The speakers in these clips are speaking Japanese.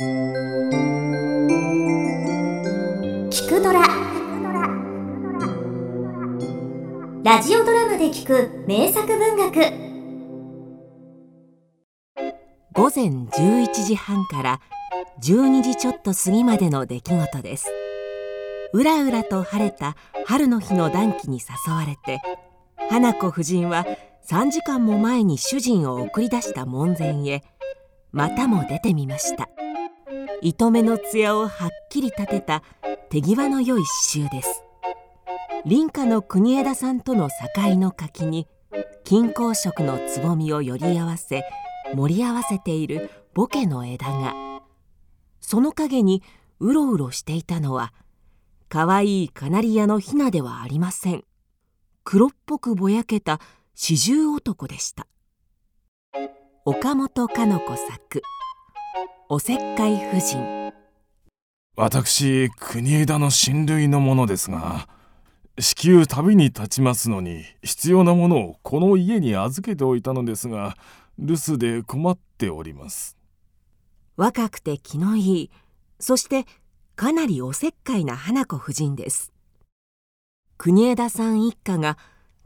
聞くドラ。ラジオドラマで聞く名作文学。午前11時半から12時ちょっと過ぎまでの出来事です。うらうらと晴れた春の日の暖気に誘われて花子夫人は3時間も前に主人を送り出した門前へまたも出てみました。糸目の艶をはっきり立てた手際の良い刺繍です。林家の国枝さんとの境の柿に金光色のつぼみをより合わせ盛り合わせているボケの枝が。その陰にうろうろしていたのはかわいいカナリアのヒナではありません。黒っぽくぼやけた四十男でした。岡本かの子作おせっかい夫人。私国枝の親類のものですが至急旅に立ちますのに必要なものをこの家に預けておいたのですが留守で困っております。若くて気のいいそしてかなりおせっかいな花子夫人です。国枝さん一家が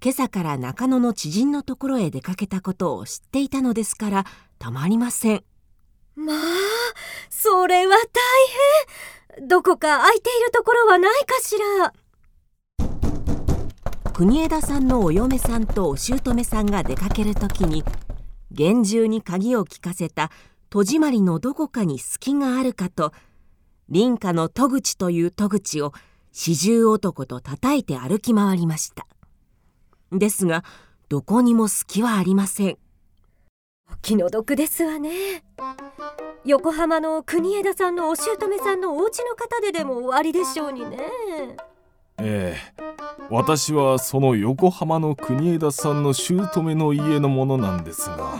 今朝から中野の知人のところへ出かけたことを知っていたのですからたまりませんまあそれは大変。どこか空いているところはないかしら。国枝さんのお嫁さんとお姑さんが出かける時に厳重に鍵を利かせた戸締まりのどこかに隙があるかと林家の戸口という戸口を四十男と叩いて歩き回りました。ですがどこにも隙はありません。気の毒ですわね。横浜の国枝さんのお姑さんのお家の方ででも終わりでしょうにね。ええ。私はその横浜の国枝さんの姑の家のものなんですが。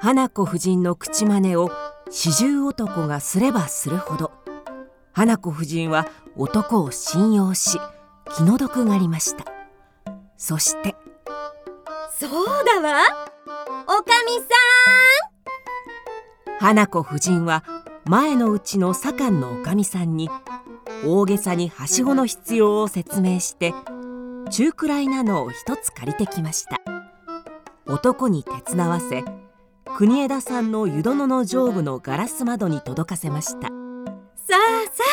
花子夫人の口真似を四十男がすればするほど。花子夫人は男を信用し気の毒がありました。そして。そうだわ花子夫人は前のうちの左官のおかみさんに大げさにはしごの必要を説明して中くらいなのを一つ借りてきました。男に手伝わせ国枝さんの湯殿の上部のガラス窓に届かせました。さあさ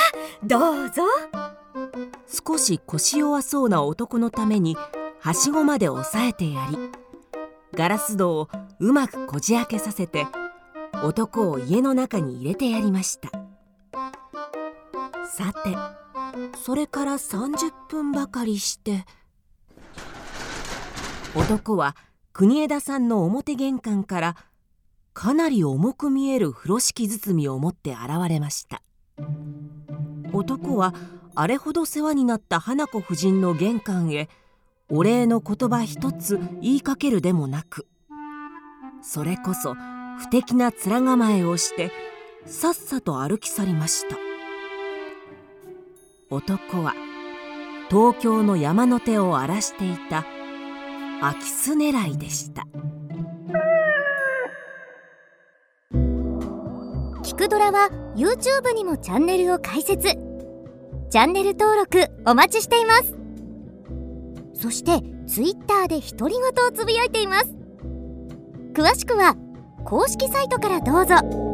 あどうぞ。少し腰弱そうな男のためにはしごまで押さえてやりガラス戸をうまくこじ開けさせて男を家の中に入れてやりました。さてそれから30分ばかりして男は国枝さんの表玄関からかなり重く見える風呂敷包みを持って現れました。男はあれほど世話になった花子夫人の玄関へお礼の言葉一つ言いかけるでもなくそれこそ不敵な面構えをしてさっさと歩き去りました。男は東京の山の手を荒らしていた空き巣狙いでした。聞くドラは YouTube にもチャンネルを開設。チャンネル登録お待ちしています。そして Twitter で独り言をつぶやいています。詳しくは公式サイトからどうぞ。